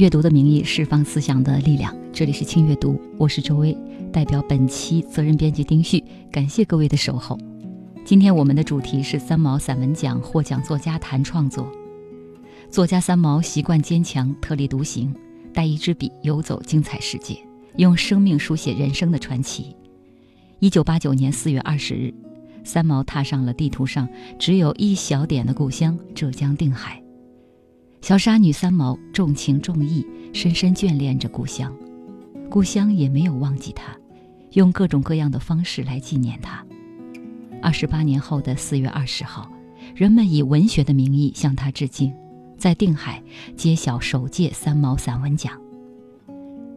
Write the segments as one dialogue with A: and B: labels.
A: 阅读的名义释放思想的力量。这里是轻阅读，我是周薇，代表本期责任编辑丁旭，感谢各位的守候。今天我们的主题是三毛散文奖获奖作家谈创作。作家三毛习惯坚强，特立独行，带一支笔游走精彩世界，用生命书写人生的传奇。一九八九年四月二十日，三毛踏上了地图上只有一小点的故乡浙江定海。小沙女三毛重情重义，深深眷恋着故乡，故乡也没有忘记她，用各种各样的方式来纪念她。二十八年后的四月二十号，人们以文学的名义向她致敬，在定海揭晓首届三毛散文奖。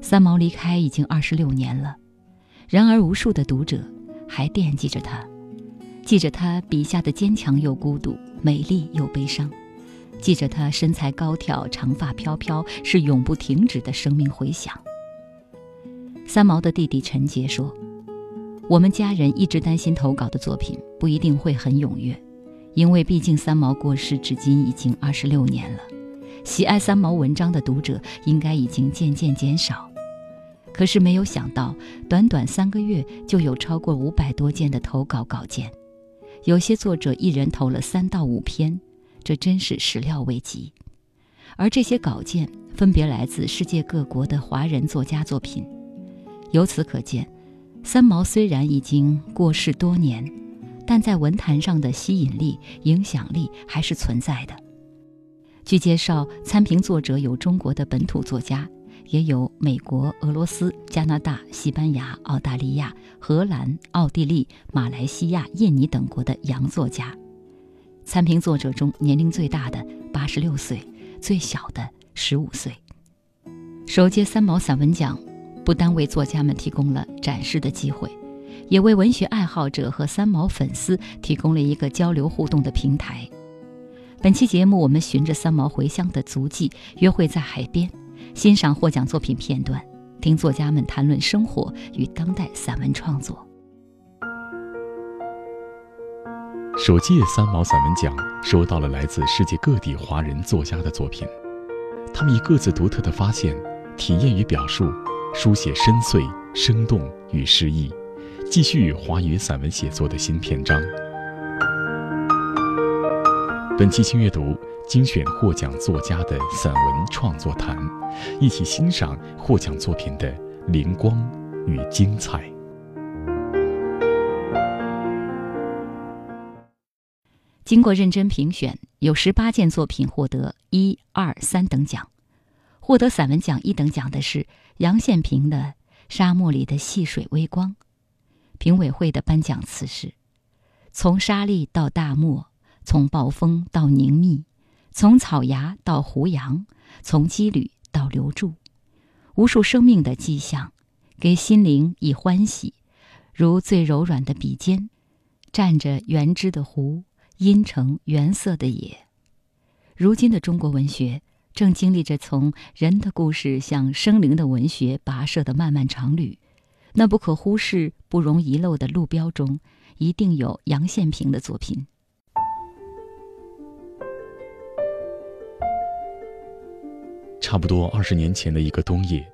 A: 三毛离开已经二十六年了，然而无数的读者还惦记着她，记着她笔下的坚强又孤独，美丽又悲伤。记着他身材高挑，长发飘飘，是永不停止的生命回响。三毛的弟弟陈杰说：“我们家人一直担心投稿的作品不一定会很踊跃，因为毕竟三毛过世至今已经二十六年了，喜爱三毛文章的读者应该已经渐渐减少。可是没有想到，短短三个月就有超过五百多件的投稿稿件，有些作者一人投了三到五篇。”这真是始料未及，而这些稿件分别来自世界各国的华人作家作品。由此可见，三毛虽然已经过世多年，但在文坛上的吸引力、影响力还是存在的。据介绍，参评作者有中国的本土作家，也有美国、俄罗斯、加拿大、西班牙、澳大利亚、荷兰、奥地利、马来西亚、印尼等国的洋作家。参评作者中，年龄最大的八十六岁，最小的十五岁。首届三毛散文奖，不单为作家们提供了展示的机会，也为文学爱好者和三毛粉丝提供了一个交流互动的平台。本期节目，我们循着三毛回乡的足迹，约会在海边，欣赏获奖作品片段，听作家们谈论生活与当代散文创作。
B: 首届三毛散文奖收到了来自世界各地华人作家的作品，他们以各自独特的发现、体验与表述，书写深邃、生动与诗意，继续华语散文写作的新篇章。本期新阅读精选获奖作家的散文创作谈，一起欣赏获奖作品的灵光与精彩。
A: 经过认真评选，有十八件作品获得一、二、三等奖。获得散文奖一等奖的是杨宪平的《沙漠里的细水微光》。评委会的颁奖词是：“从沙砾到大漠，从暴风到凝密，从草芽到胡杨，从羁旅到留住，无数生命的迹象，给心灵以欢喜，如最柔软的笔尖，蘸着原汁的湖。”阴沉原色的野，如今的中国文学正经历着从人的故事向生灵的文学跋涉的漫漫长旅。那不可忽视、不容遗漏的路标中，一定有杨宪平的作品。
B: 差不多二十年前的一个冬夜，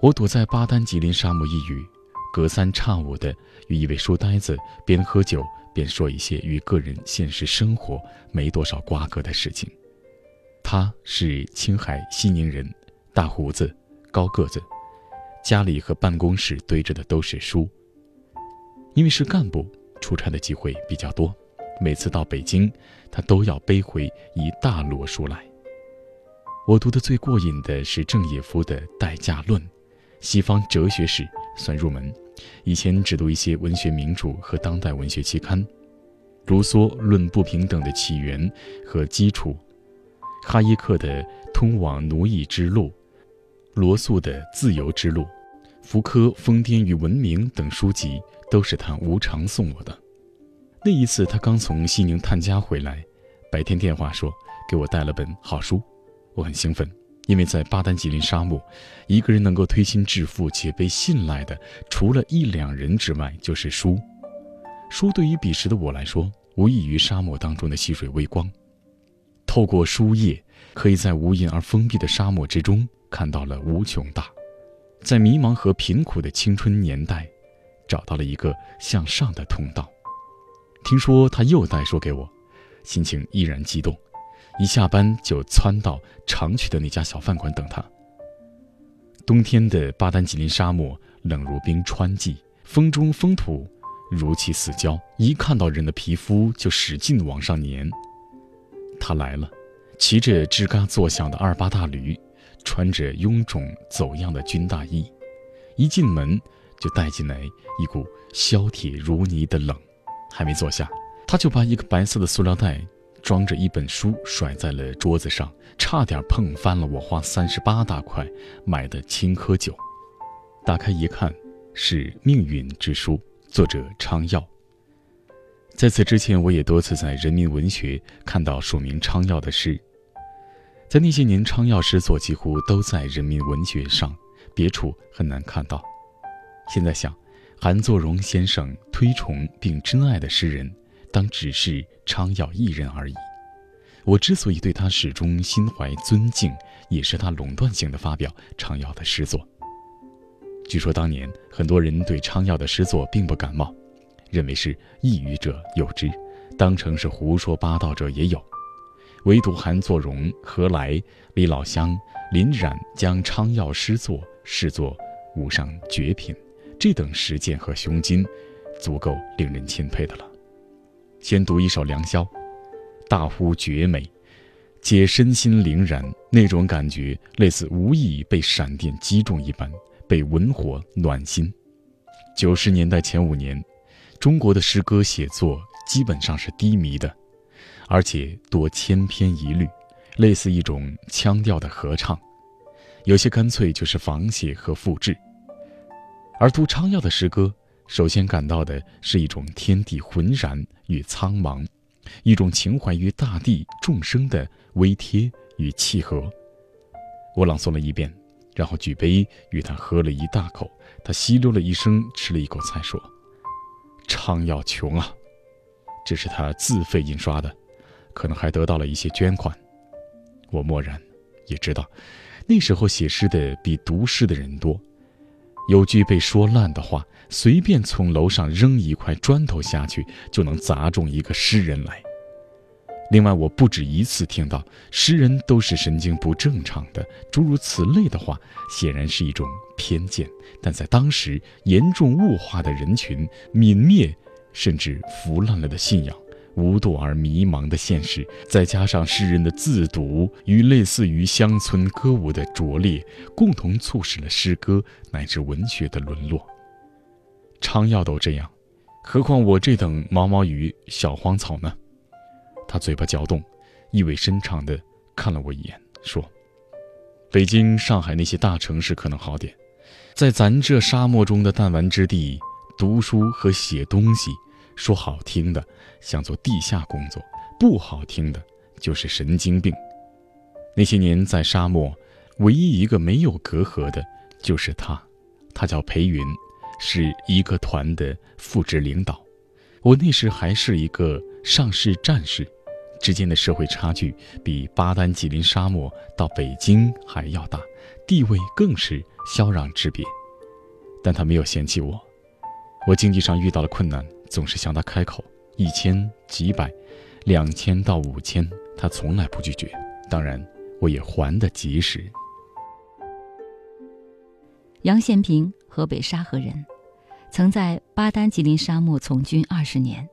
B: 我躲在巴丹吉林沙漠一隅，隔三差五的与一位书呆子边喝酒。便说一些与个人现实生活没多少瓜葛的事情。他是青海西宁人，大胡子，高个子，家里和办公室堆着的都是书。因为是干部，出差的机会比较多，每次到北京，他都要背回一大摞书来。我读的最过瘾的是郑也夫的《代价论》，西方哲学史算入门，以前只读一些文学名著和当代文学期刊，卢梭《论不平等的起源和基础》，哈耶克的《通往奴役之路》，罗素的《自由之路》，福柯《疯癫与文明》等书籍都是他无偿送我的。那一次，他刚从西宁探家回来，白天电话说给我带了本好书，我很兴奋。因为在巴丹吉林沙漠，一个人能够推心置腹且被信赖的，除了一两人之外，就是书。书对于彼时的我来说，无异于沙漠当中的溪水微光。透过书页，可以在无垠而封闭的沙漠之中看到了无穷大。在迷茫和贫苦的青春年代，找到了一个向上的通道。听说他又带书给我，心情依然激动。一下班就窜到常去的那家小饭馆等他。冬天的巴丹吉林沙漠冷如冰川季，风中风土如其死胶，一看到人的皮肤就使劲往上粘。他来了，骑着吱嘎作响的二八大驴，穿着臃肿走样的军大衣，一进门就带进来一股削铁如泥的冷。还没坐下，他就把一个白色的塑料袋。装着一本书甩在了桌子上，差点碰翻了我花三十八大块买的青稞酒。打开一看，是《命运之书》，作者昌耀。在此之前，我也多次在人民文学看到署名昌耀的诗。在那些年，昌耀诗作几乎都在人民文学上，别处很难看到。现在想，韩作荣先生推崇并珍爱的诗人。当只是昌耀一人而已。我之所以对他始终心怀尊敬，也是他垄断性的发表昌耀的诗作。据说当年很多人对昌耀的诗作并不感冒，认为是抑郁者有之，当成是胡说八道者也有。唯独韩作荣、何来、李老乡、林冉将昌耀诗作视作无上绝品，这等实践和胸襟，足够令人钦佩的了。先读一首《良宵》，大呼绝美，皆身心凌然，那种感觉类似无意被闪电击中一般，被文火暖心。九十年代前五年，中国的诗歌写作基本上是低迷的，而且多千篇一律，类似一种腔调的合唱，有些干脆就是仿写和复制。而读昌耀的诗歌。首先感到的是一种天地浑然与苍茫，一种情怀于大地众生的微贴与契合。我朗诵了一遍，然后举杯与他喝了一大口。他吸溜了一声，吃了一口菜，说：“昌耀穷啊，这是他自费印刷的，可能还得到了一些捐款。”我默然，也知道，那时候写诗的比读诗的人多。有句被说烂的话，随便从楼上扔一块砖头下去，就能砸中一个诗人来。另外，我不止一次听到诗人都是神经不正常的，诸如此类的话，显然是一种偏见，但在当时严重物化的人群、泯灭甚至腐烂了的信仰。无度而迷茫的现实，再加上诗人的自渎与类似于乡村歌舞的拙劣，共同促使了诗歌乃至文学的沦落。昌耀都这样，何况我这等毛毛雨小荒草呢？他嘴巴嚼动，意味深长地看了我一眼，说：“北京、上海那些大城市可能好点，在咱这沙漠中的弹丸之地，读书和写东西。”说好听的，想做地下工作；不好听的，就是神经病。那些年在沙漠，唯一一个没有隔阂的，就是他。他叫裴云，是一个团的副职领导。我那时还是一个上士战士，之间的社会差距比巴丹吉林沙漠到北京还要大，地位更是霄壤之别。但他没有嫌弃我。我经济上遇到了困难。总是向他开口，一千、几百、两千到五千，他从来不拒绝。当然，我也还得及时。
A: 杨宪平，河北沙河人，曾在巴丹吉林沙漠从军二十年。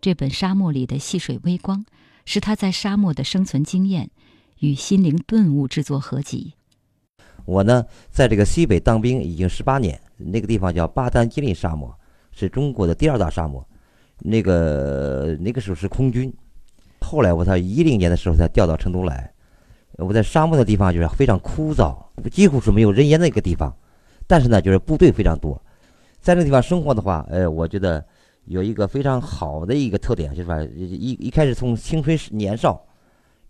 A: 这本《沙漠里的细水微光》是他在沙漠的生存经验与心灵顿悟制作合集。
C: 我呢，在这个西北当兵已经十八年，那个地方叫巴丹吉林沙漠，是中国的第二大沙漠。那个那个时候是空军，后来我才一零年的时候才调到成都来。我在沙漠的地方就是非常枯燥，几乎是没有人烟的一个地方。但是呢，就是部队非常多，在那个地方生活的话，呃，我觉得有一个非常好的一个特点，就是吧，一一开始从青春年少，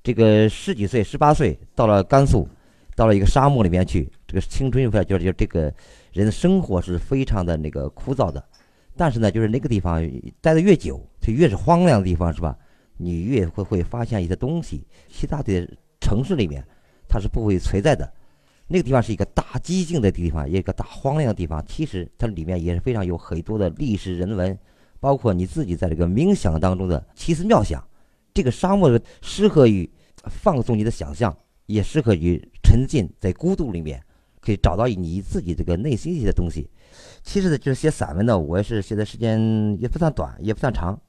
C: 这个十几岁、十八岁到了甘肃，到了一个沙漠里面去，这个青春就是就这个人的生活是非常的那个枯燥的。但是呢，就是那个地方待的越久，就越是荒凉的地方，是吧？你越会会发现一些东西，其他的城市里面它是不会存在的。那个地方是一个大寂静的地方，一个大荒凉的地方。其实它里面也是非常有很多的历史人文，包括你自己在这个冥想当中的奇思妙想。这个沙漠适合于放松你的想象，也适合于沉浸在孤独里面，可以找到你自己这个内心一些东西。其实呢，就是写散文呢，我也是写的时间也不算短，也不算长。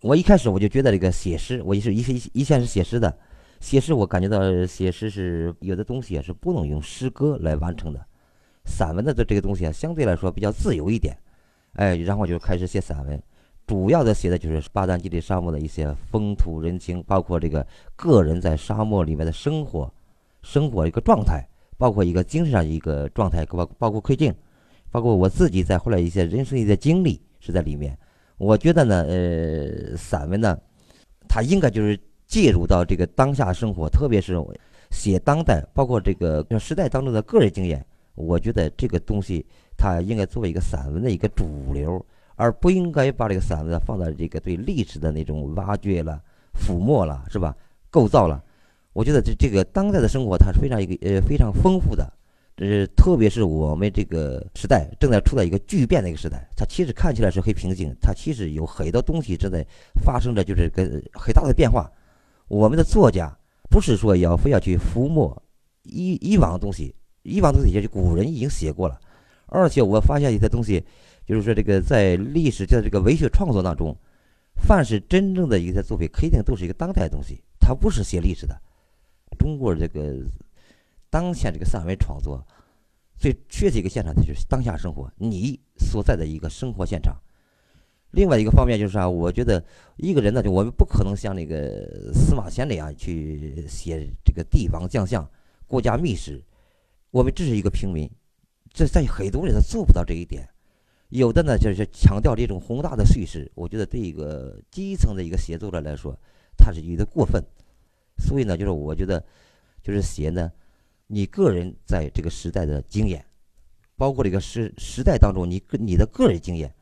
C: 我一开始我就觉得这个写诗，我也是一一一线是写诗的。写诗，我感觉到写诗是有的东西啊是不能用诗歌来完成的，散文的这这个东西啊相对来说比较自由一点，哎，然后就开始写散文，主要的写的就是巴丹吉林沙漠的一些风土人情，包括这个个人在沙漠里面的生活，生活一个状态，包括一个精神上一个状态，包包括困境，包括我自己在后来一些人生一些经历是在里面。我觉得呢，呃，散文呢，它应该就是。介入到这个当下生活，特别是写当代，包括这个时代当中的个人经验，我觉得这个东西它应该作为一个散文的一个主流，而不应该把这个散文放在这个对历史的那种挖掘了、抚摸了，是吧？构造了。我觉得这这个当代的生活它是非常一个呃非常丰富的，呃，特别是我们这个时代正在处在一个巨变的一个时代，它其实看起来是很平静，它其实有很多东西正在发生着，就是跟很大的变化。我们的作家不是说要非要去覆没以以往的东西，以往的东西也是古人已经写过了，而且我发现一些东西，就是说这个在历史在这个文学创作当中，凡是真正的一些作品，肯定都是一个当代的东西，它不是写历史的。中国这个当前这个散文创作最缺的一个现场，就是当下生活，你所在的一个生活现场。另外一个方面就是啊？我觉得一个人呢，就我们不可能像那个司马迁那样去写这个帝王将相、国家秘史。我们只是一个平民，这在很多人他做不到这一点。有的呢，就是强调这种宏大的叙事，我觉得对一个基层的一个写作者来说，他是有点过分。所以呢，就是我觉得，就是写呢，你个人在这个时代的经验，包括这个时时代当中你个你的个人经验。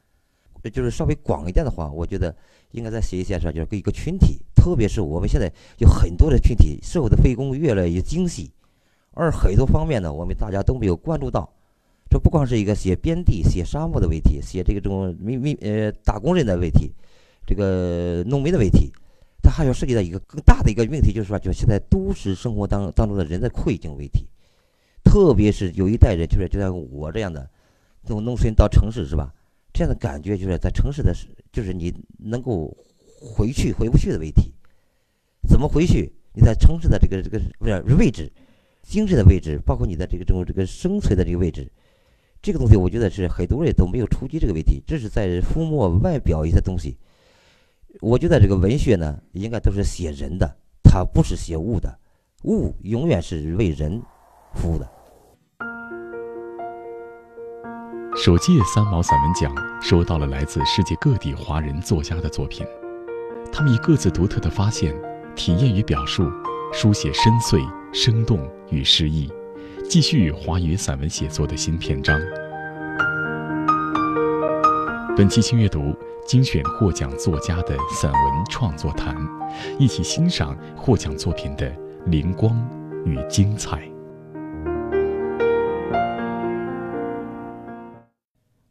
C: 就是稍微广一点的话，我觉得应该在写一些上，就是给一个群体，特别是我们现在有很多的群体，社会的分工越来越精细，而很多方面呢，我们大家都没有关注到。这不光是一个写边地、写沙漠的问题，写这个这种民民呃打工人的问题，这个农民的问题，它还要涉及到一个更大的一个问题，就是说，就现在都市生活当当中的人的困境问题，特别是有一代人，就是就像我这样的，从农村到城市，是吧？这样的感觉就是在城市的，就是你能够回去回不去的问题，怎么回去？你在城市的这个这个不是位置，精神的位置，包括你的这个这种这个生存的这个位置，这个东西我觉得是很多人都没有触及这个问题，这是在抚摸外表一些东西。我觉得这个文学呢，应该都是写人的，它不是写物的，物永远是为人服务的。
B: 首届三毛散文奖收到了来自世界各地华人作家的作品，他们以各自独特的发现、体验与表述，书写深邃、生动与诗意，继续华语散文写作的新篇章。本期新阅读精选获奖作家的散文创作谈，一起欣赏获奖作品的灵光与精彩。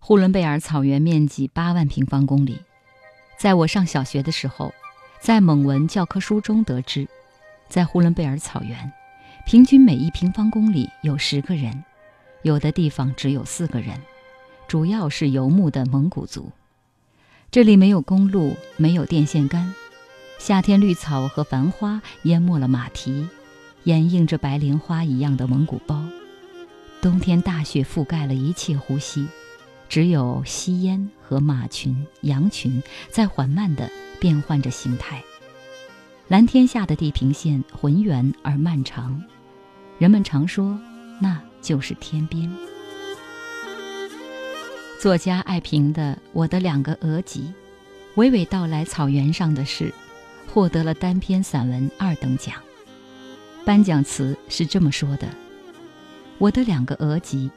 A: 呼伦贝尔草原面积八万平方公里，在我上小学的时候，在蒙文教科书中得知，在呼伦贝尔草原，平均每一平方公里有十个人，有的地方只有四个人，主要是游牧的蒙古族。这里没有公路，没有电线杆，夏天绿草和繁花淹没了马蹄，掩映着白莲花一样的蒙古包。冬天大雪覆盖了一切呼吸，只有吸烟和马群、羊群在缓慢地变换着形态。蓝天下的地平线浑圆而漫长，人们常说那就是天边。作家爱萍的《我的两个额吉》，娓娓道来草原上的事，获得了单篇散文二等奖。颁奖词是这么说的。我的两个额吉，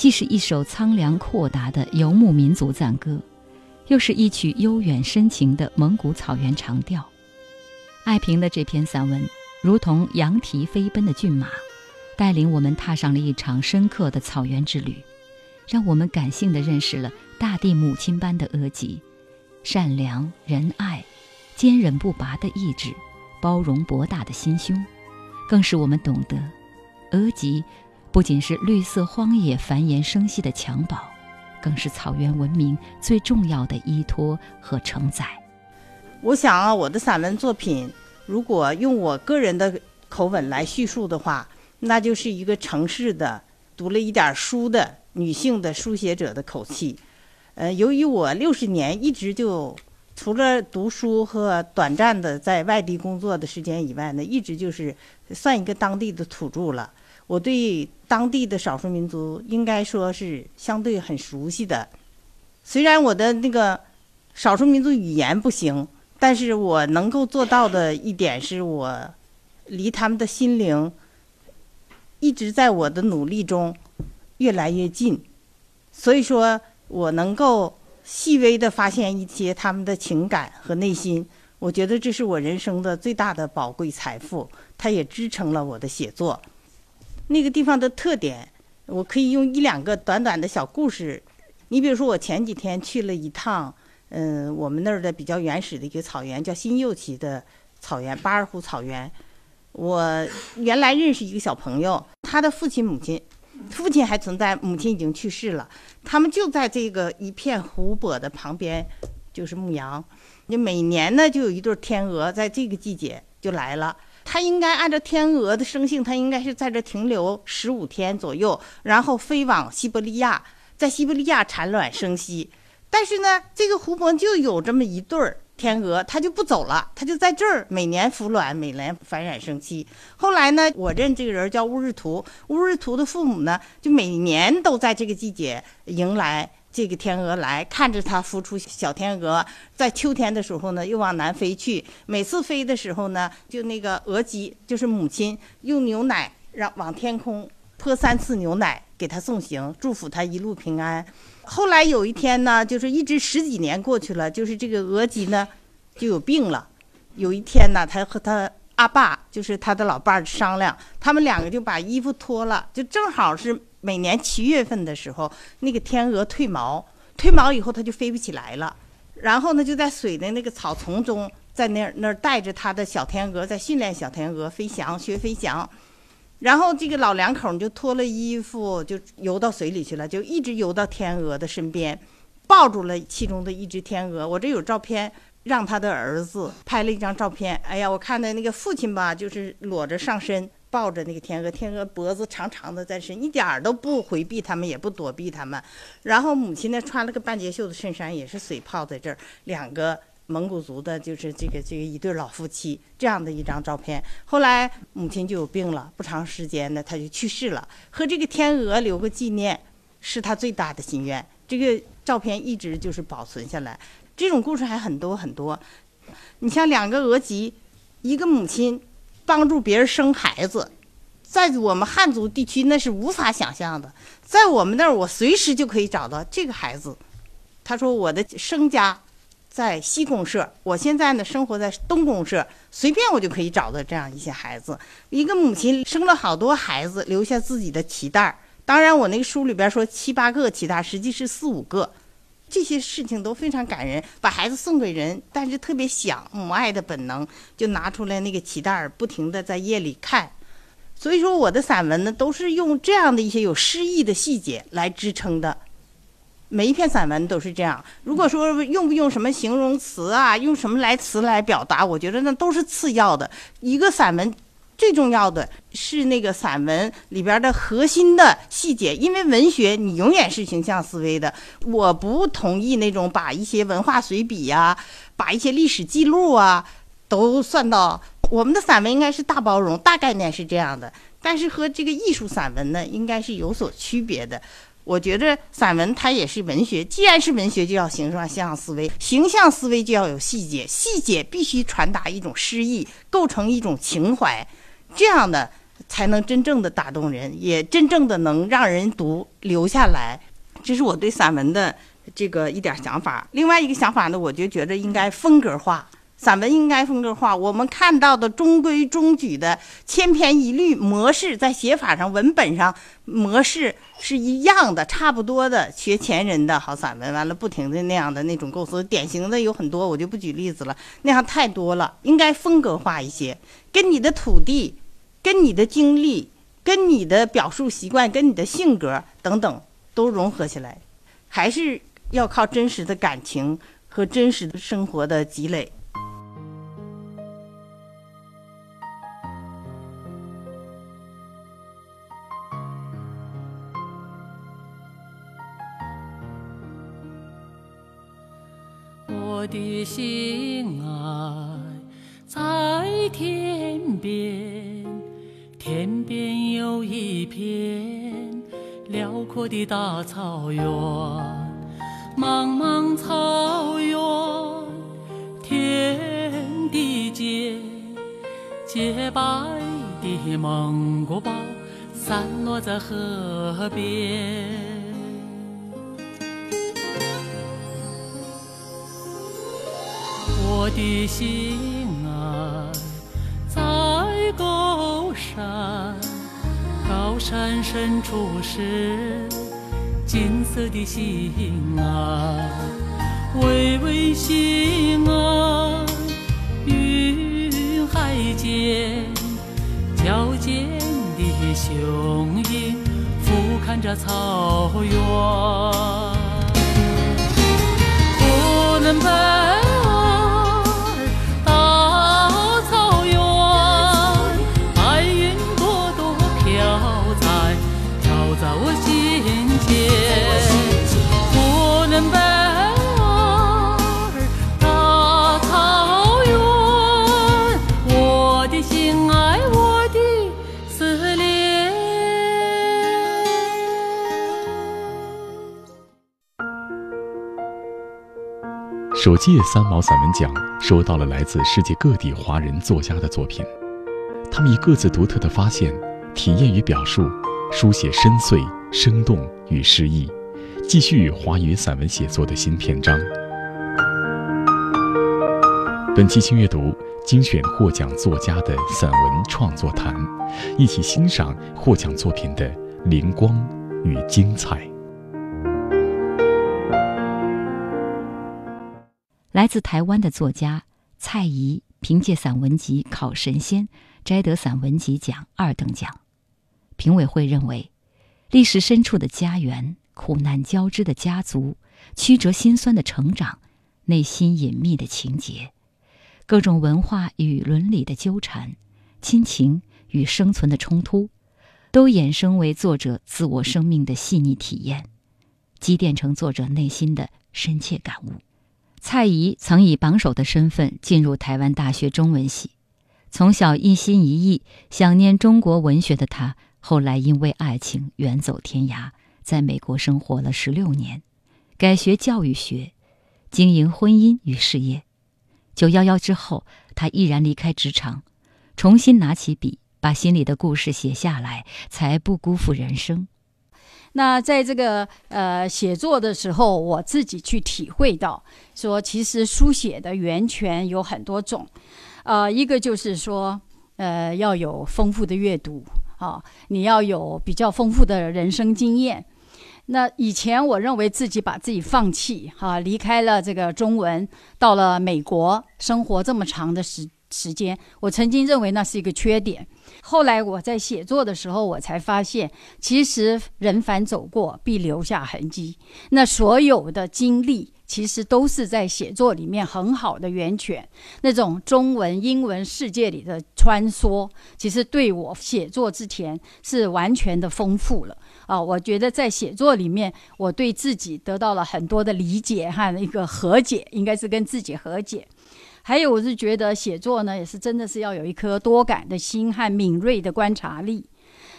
A: 既是一首苍凉阔达的游牧民族赞歌，又是一曲悠远深情的蒙古草原长调。爱萍的这篇散文，如同羊蹄飞奔的骏马，带领我们踏上了一场深刻的草原之旅，让我们感性地认识了大地母亲般的额吉，善良仁爱、坚韧不拔的意志，包容博大的心胸，更使我们懂得额吉。不仅是绿色荒野繁衍生息的襁褓，更是草原文明最重要的依托和承载。
D: 我想啊，我的散文作品，如果用我个人的口吻来叙述的话，那就是一个城市的、读了一点书的女性的书写者的口气。呃，由于我六十年一直就除了读书和短暂的在外地工作的时间以外呢，一直就是算一个当地的土著了。我对当地的少数民族应该说是相对很熟悉的，虽然我的那个少数民族语言不行，但是我能够做到的一点是我离他们的心灵一直在我的努力中越来越近，所以说我能够细微的发现一些他们的情感和内心，我觉得这是我人生的最大的宝贵财富，它也支撑了我的写作。那个地方的特点，我可以用一两个短短的小故事。你比如说，我前几天去了一趟，嗯，我们那儿的比较原始的一个草原，叫新右旗的草原——巴尔虎草原。我原来认识一个小朋友，他的父亲、母亲，父亲还存在，母亲已经去世了。他们就在这个一片湖泊的旁边，就是牧羊。就每年呢，就有一对天鹅在这个季节就来了。它应该按照天鹅的生性，它应该是在这停留十五天左右，然后飞往西伯利亚，在西伯利亚产卵生息。但是呢，这个湖泊就有这么一对儿天鹅，它就不走了，它就在这儿每年孵卵，每年繁衍生息。后来呢，我认这个人叫乌日图，乌日图的父母呢，就每年都在这个季节迎来。这个天鹅来看着它孵出小天鹅，在秋天的时候呢，又往南飞去。每次飞的时候呢，就那个鹅鸡，就是母亲用牛奶让往天空泼三次牛奶给它送行，祝福它一路平安。后来有一天呢，就是一直十几年过去了，就是这个鹅鸡呢就有病了。有一天呢，他和他阿爸，就是他的老伴儿商量，他们两个就把衣服脱了，就正好是。每年七月份的时候，那个天鹅褪毛，褪毛以后它就飞不起来了。然后呢，就在水的那个草丛中，在那儿那儿带着他的小天鹅，在训练小天鹅飞翔，学飞翔。然后这个老两口就脱了衣服，就游到水里去了，就一直游到天鹅的身边，抱住了其中的一只天鹅。我这有照片，让他的儿子拍了一张照片。哎呀，我看的那个父亲吧，就是裸着上身。抱着那个天鹅，天鹅脖子长长的在身，一点儿都不回避他们，也不躲避他们。然后母亲呢，穿了个半截袖的衬衫，也是水泡在这儿。两个蒙古族的，就是这个这个一对老夫妻，这样的一张照片。后来母亲就有病了，不长时间呢，他就去世了。和这个天鹅留个纪念，是他最大的心愿。这个照片一直就是保存下来。这种故事还很多很多。你像两个额吉，一个母亲。帮助别人生孩子，在我们汉族地区那是无法想象的。在我们那儿，我随时就可以找到这个孩子。他说：“我的生家在西公社，我现在呢生活在东公社，随便我就可以找到这样一些孩子。一个母亲生了好多孩子，留下自己的脐带儿当然，我那个书里边说七八个脐带实际是四五个。”这些事情都非常感人，把孩子送给人，但是特别想母爱的本能，就拿出来那个脐带儿，不停的在夜里看。所以说，我的散文呢，都是用这样的一些有诗意的细节来支撑的。每一篇散文都是这样。如果说用不用什么形容词啊，用什么来词来表达，我觉得那都是次要的。一个散文最重要的是那个散文里边的核心的细节，因为文学你永远是形象思维的。我不同意那种把一些文化随笔呀、把一些历史记录啊都算到我们的散文，应该是大包容，大概念是这样的。但是和这个艺术散文呢，应该是有所区别的。我觉得散文它也是文学，既然是文学，就要形成形象思维，形象思维就要有细节，细节必须传达一种诗意，构成一种情怀。这样的才能真正的打动人，也真正的能让人读留下来。这是我对散文的这个一点想法。另外一个想法呢，我就觉得应该风格化，散文应该风格化。我们看到的中规中矩的千篇一律模式，在写法上、文本上模式是一样的，差不多的。学前人的好散文，完了不停的那样的那种构思，典型的有很多，我就不举例子了，那样太多了。应该风格化一些，跟你的土地。跟你的经历、跟你的表述习惯、跟你的性格等等都融合起来，还是要靠真实的感情和真实的生活的积累。
E: 的心爱在天边。天边有一片辽阔的大草原，茫茫草原，天地间，洁白的蒙古包散落在河边。的心啊，在高。山，高山深处是金色的心啊，微微星啊，云海间，矫健的雄鹰俯瞰着草原，不能白。
B: 首届三毛散文奖收到了来自世界各地华人作家的作品，他们以各自独特的发现、体验与表述，书写深邃、生动与诗意，继续华语散文写作的新篇章。本期新阅读精选获奖作家的散文创作谈，一起欣赏获奖作品的灵光与精彩。
A: 来自台湾的作家蔡宜凭借散文集《考神仙》摘得散文集奖二等奖。评委会认为，历史深处的家园、苦难交织的家族、曲折心酸的成长、内心隐秘的情节、各种文化与伦理的纠缠、亲情与生存的冲突，都衍生为作者自我生命的细腻体验，积淀成作者内心的深切感悟。蔡宜曾以榜首的身份进入台湾大学中文系，从小一心一意想念中国文学的他，后来因为爱情远走天涯，在美国生活了十六年，改学教育学，经营婚姻与事业。九幺幺之后，他毅然离开职场，重新拿起笔，把心里的故事写下来，才不辜负人生。
F: 那在这个呃写作的时候，我自己去体会到，说其实书写的源泉有很多种，呃，一个就是说，呃，要有丰富的阅读啊，你要有比较丰富的人生经验。那以前我认为自己把自己放弃哈，离开了这个中文，到了美国生活这么长的时时间，我曾经认为那是一个缺点。后来我在写作的时候，我才发现，其实人凡走过，必留下痕迹。那所有的经历，其实都是在写作里面很好的源泉。那种中文、英文世界里的穿梭，其实对我写作之前是完全的丰富了啊！我觉得在写作里面，我对自己得到了很多的理解和一个和解，应该是跟自己和解。还有，我是觉得写作呢，也是真的是要有一颗多感的心和敏锐的观察力。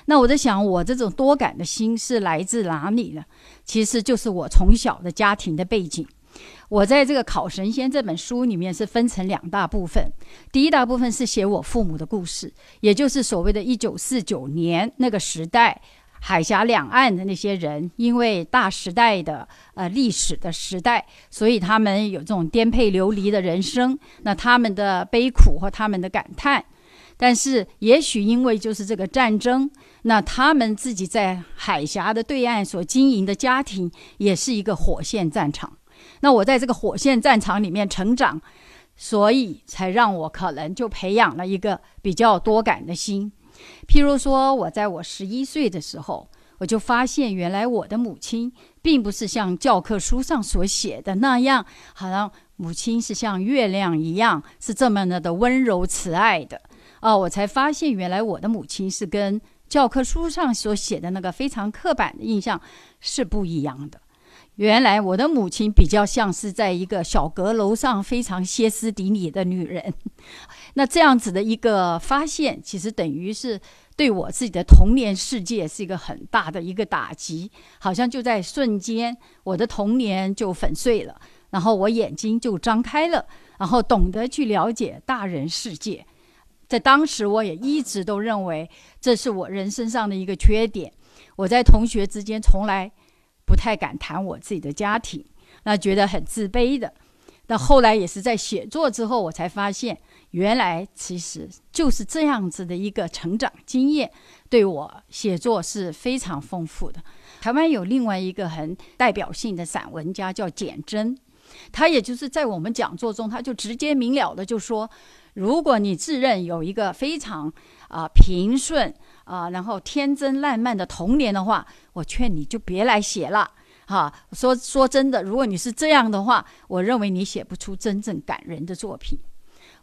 F: 那我在想，我这种多感的心是来自哪里呢？其实就是我从小的家庭的背景。我在这个《考神仙》这本书里面是分成两大部分，第一大部分是写我父母的故事，也就是所谓的一九四九年那个时代。海峡两岸的那些人，因为大时代的呃历史的时代，所以他们有这种颠沛流离的人生。那他们的悲苦和他们的感叹，但是也许因为就是这个战争，那他们自己在海峡的对岸所经营的家庭，也是一个火线战场。那我在这个火线战场里面成长，所以才让我可能就培养了一个比较多感的心。譬如说，我在我十一岁的时候，我就发现，原来我的母亲并不是像教科书上所写的那样，好像母亲是像月亮一样，是这么的温柔慈爱的。哦，我才发现，原来我的母亲是跟教科书上所写的那个非常刻板的印象是不一样的。原来我的母亲比较像是在一个小阁楼上非常歇斯底里的女人，那这样子的一个发现，其实等于是对我自己的童年世界是一个很大的一个打击，好像就在瞬间，我的童年就粉碎了，然后我眼睛就张开了，然后懂得去了解大人世界。在当时，我也一直都认为这是我人生上的一个缺点，我在同学之间从来。不太敢谈我自己的家庭，那觉得很自卑的。那后来也是在写作之后，我才发现，原来其实就是这样子的一个成长经验，对我写作是非常丰富的。台湾有另外一个很代表性的散文家叫简真，他也就是在我们讲座中，他就直接明了的就说，如果你自认有一个非常啊平顺。啊，然后天真烂漫的童年的话，我劝你就别来写了。哈，说说真的，如果你是这样的话，我认为你写不出真正感人的作品。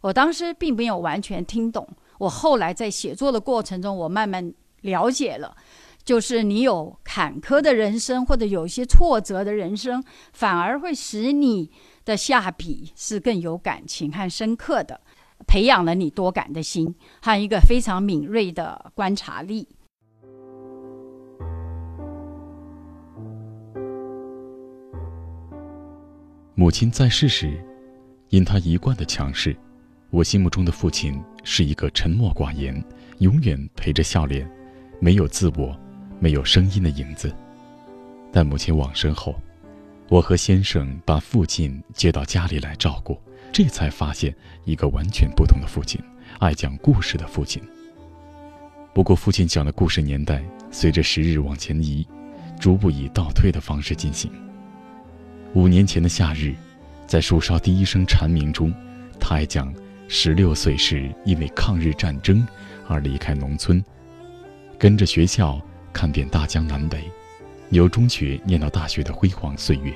F: 我当时并没有完全听懂，我后来在写作的过程中，我慢慢了解了，就是你有坎坷的人生，或者有一些挫折的人生，反而会使你的下笔是更有感情和深刻的。培养了你多感的心和一个非常敏锐的观察力。
B: 母亲在世时，因她一贯的强势，我心目中的父亲是一个沉默寡言、永远陪着笑脸、没有自我、没有声音的影子。但母亲往生后，我和先生把父亲接到家里来照顾。这才发现一个完全不同的父亲，爱讲故事的父亲。不过，父亲讲的故事年代随着时日往前移，逐步以倒退的方式进行。五年前的夏日，在树梢第一声蝉鸣中，他还讲十六岁时因为抗日战争而离开农村，跟着学校看遍大江南北，由中学念到大学的辉煌岁月。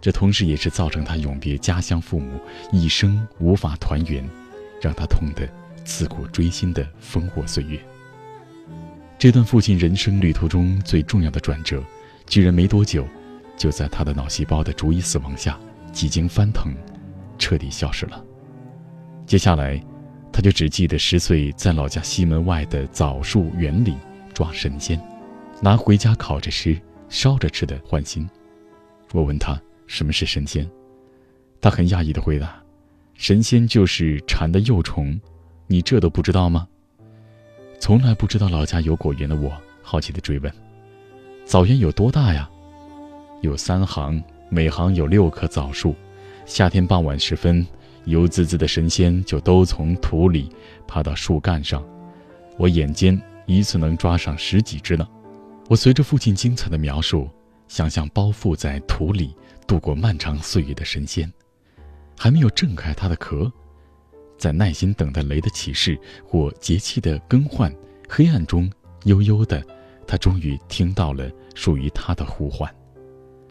B: 这同时也是造成他永别家乡父母、一生无法团圆，让他痛得刺骨锥心的烽火岁月。这段父亲人生旅途中最重要的转折，居然没多久，就在他的脑细胞的逐一死亡下，几经翻腾，彻底消失了。接下来，他就只记得十岁在老家西门外的枣树园里抓神仙，拿回家烤着吃、烧着吃的欢心。我问他。什么是神仙？他很讶异的回答：“神仙就是蝉的幼虫，你这都不知道吗？”从来不知道老家有果园的我，好奇的追问：“枣园有多大呀？”有三行，每行有六棵枣树。夏天傍晚时分，油滋滋的神仙就都从土里爬到树干上，我眼尖，一次能抓上十几只呢。我随着父亲精彩的描述，想象包覆在土里。度过漫长岁月的神仙，还没有挣开它的壳，在耐心等待雷的启示或节气的更换，黑暗中悠悠的，他终于听到了属于他的呼唤。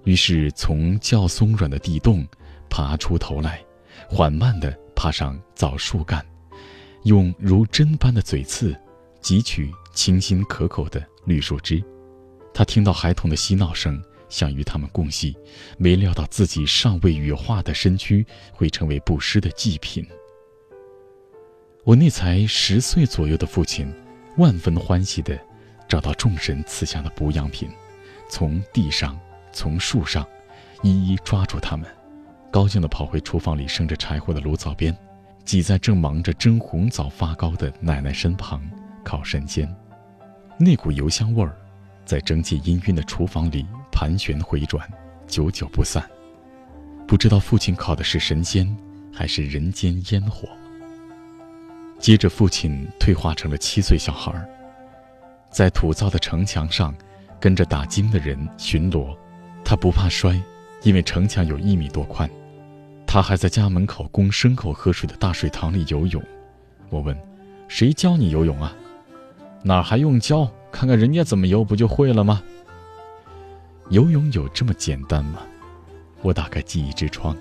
B: 于是从较松软的地洞爬出头来，缓慢地爬上枣树干，用如针般的嘴刺汲取清新可口的绿树枝。他听到孩童的嬉闹声，想与他们共戏，没料到自己尚未羽化的身躯会成为布施的祭品。我那才十岁左右的父亲，万分欢喜地找到众神赐下的补养品，从地上、从树上，一一抓住它们，高兴地跑回厨房里生着柴火的炉灶边，挤在正忙着蒸红枣发糕的奶奶身旁烤神仙。那股油香味儿，在蒸汽氤氲的厨房里盘旋回转，久久不散。不知道父亲烤的是神仙，还是人间烟火。接着，父亲退化成了七岁小孩，在土灶的城墙上，跟着打更的人巡逻。他不怕摔，因为城墙有一米多宽。他还在家门口供牲口喝水的大水塘里游泳。我问：“谁教你游泳啊？”“哪还用教？看看人家怎么游，不就会了吗？”游泳有这么简单吗？我打开记忆之窗，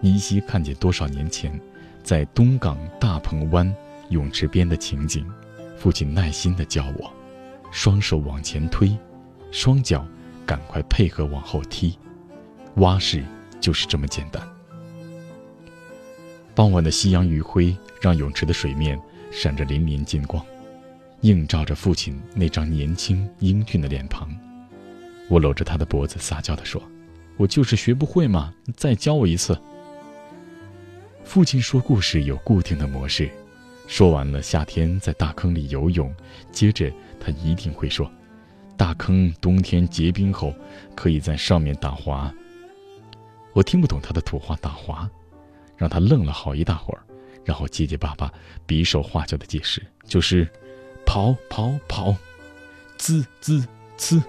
B: 依稀看见多少年前，在东港大鹏湾。泳池边的情景，父亲耐心地教我，双手往前推，双脚赶快配合往后踢，蛙式就是这么简单。傍晚的夕阳余晖让泳池的水面闪着粼粼金光，映照着父亲那张年轻英俊的脸庞。我搂着他的脖子撒娇地说：“我就是学不会嘛，再教我一次。”父亲说故事有固定的模式。说完了夏天在大坑里游泳，接着他一定会说：“大坑冬天结冰后，可以在上面打滑。”我听不懂他的土话打滑，让他愣了好一大会儿，然后结结巴巴、比手画脚的解释：“就是跑跑跑，滋滋滋。”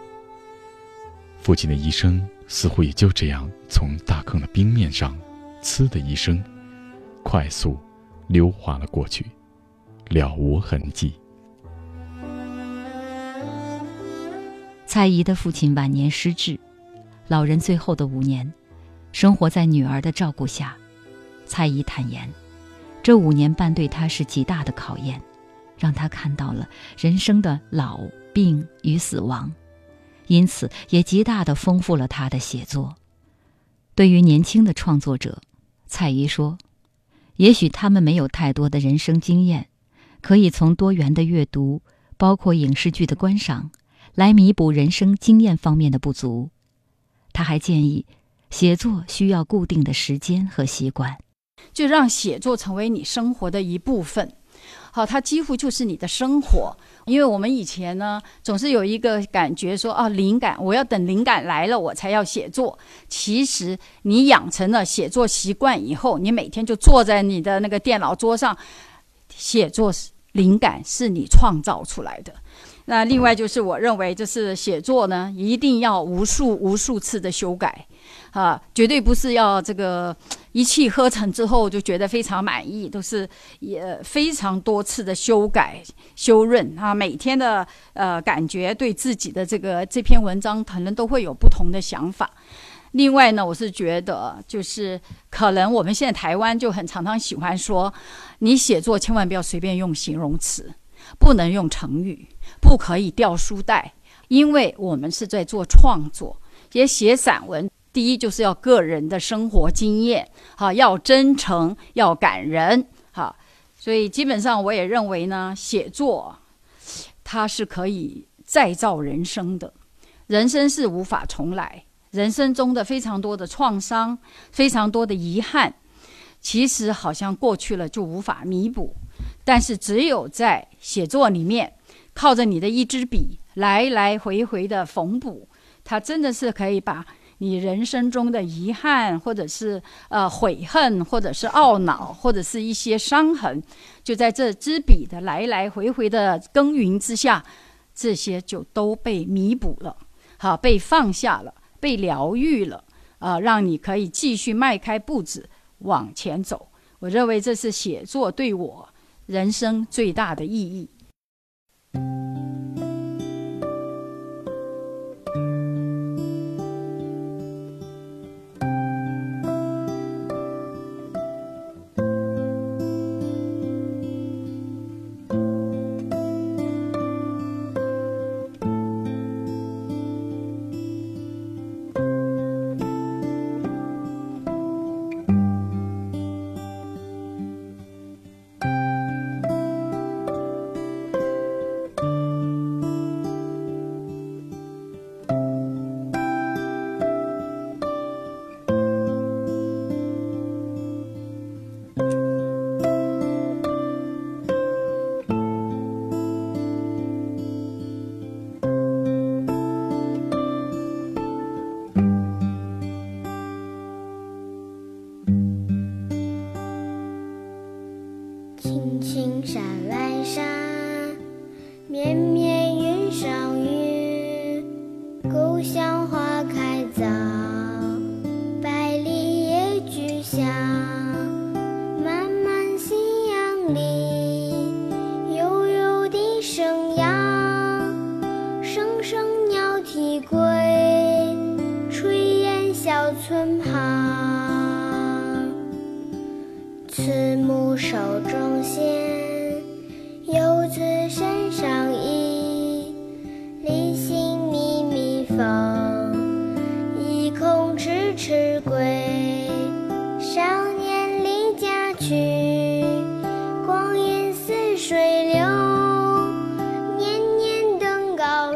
B: 父亲的一生似乎也就这样从大坑的冰面上“呲”的一声，快速溜滑了过去。了无痕迹。
A: 蔡姨的父亲晚年失智，老人最后的五年，生活在女儿的照顾下。蔡姨坦言，这五年半对她是极大的考验，让她看到了人生的老、病与死亡，因此也极大的丰富了她的写作。对于年轻的创作者，蔡姨说：“也许他们没有太多的人生经验。”可以从多元的阅读，包括影视剧的观赏，来弥补人生经验方面的不足。他还建议，写作需要固定的时间和习惯，
F: 就让写作成为你生活的一部分。好，它几乎就是你的生活。因为我们以前呢，总是有一个感觉说，啊，灵感，我要等灵感来了，我才要写作。其实你养成了写作习惯以后，你每天就坐在你的那个电脑桌上。写作灵感是你创造出来的。那另外就是，我认为就是写作呢，一定要无数无数次的修改，啊，绝对不是要这个一气呵成之后就觉得非常满意，都是也非常多次的修改修润啊。每天的呃感觉，对自己的这个这篇文章，可能都会有不同的想法。另外呢，我是觉得，就是可能我们现在台湾就很常常喜欢说，你写作千万不要随便用形容词，不能用成语，不可以掉书袋，因为我们是在做创作，也写散文。第一就是要个人的生活经验，哈，要真诚，要感人，哈，所以基本上我也认为呢，写作它是可以再造人生的，人生是无法重来。人生中的非常多的创伤，非常多的遗憾，其实好像过去了就无法弥补。但是只有在写作里面，靠着你的一支笔，来来回回的缝补，它真的是可以把你人生中的遗憾，或者是呃悔恨，或者是懊恼，或者是一些伤痕，就在这支笔的来来回回的耕耘之下，这些就都被弥补了，好，被放下了。被疗愈了，啊，让你可以继续迈开步子往前走。我认为这是写作对我人生最大的意义。
G: 声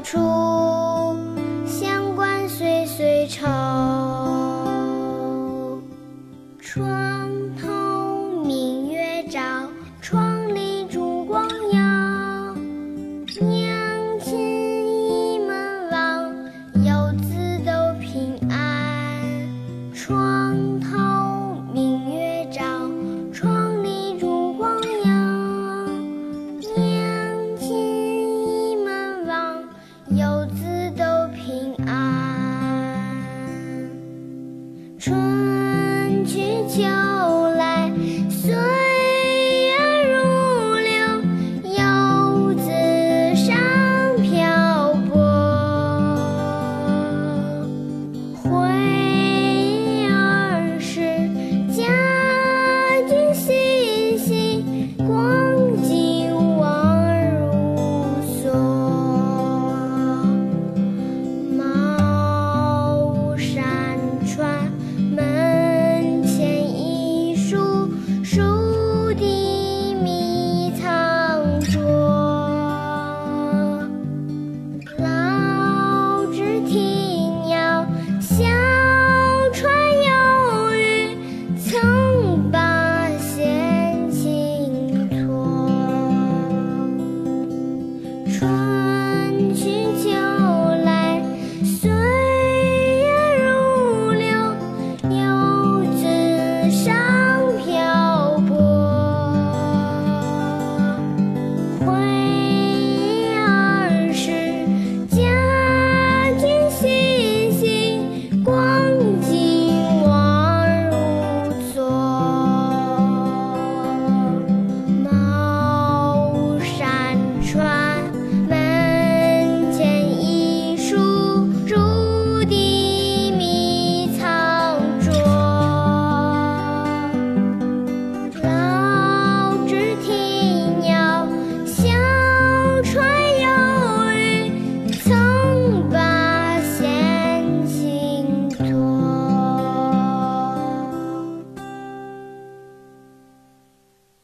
G: 出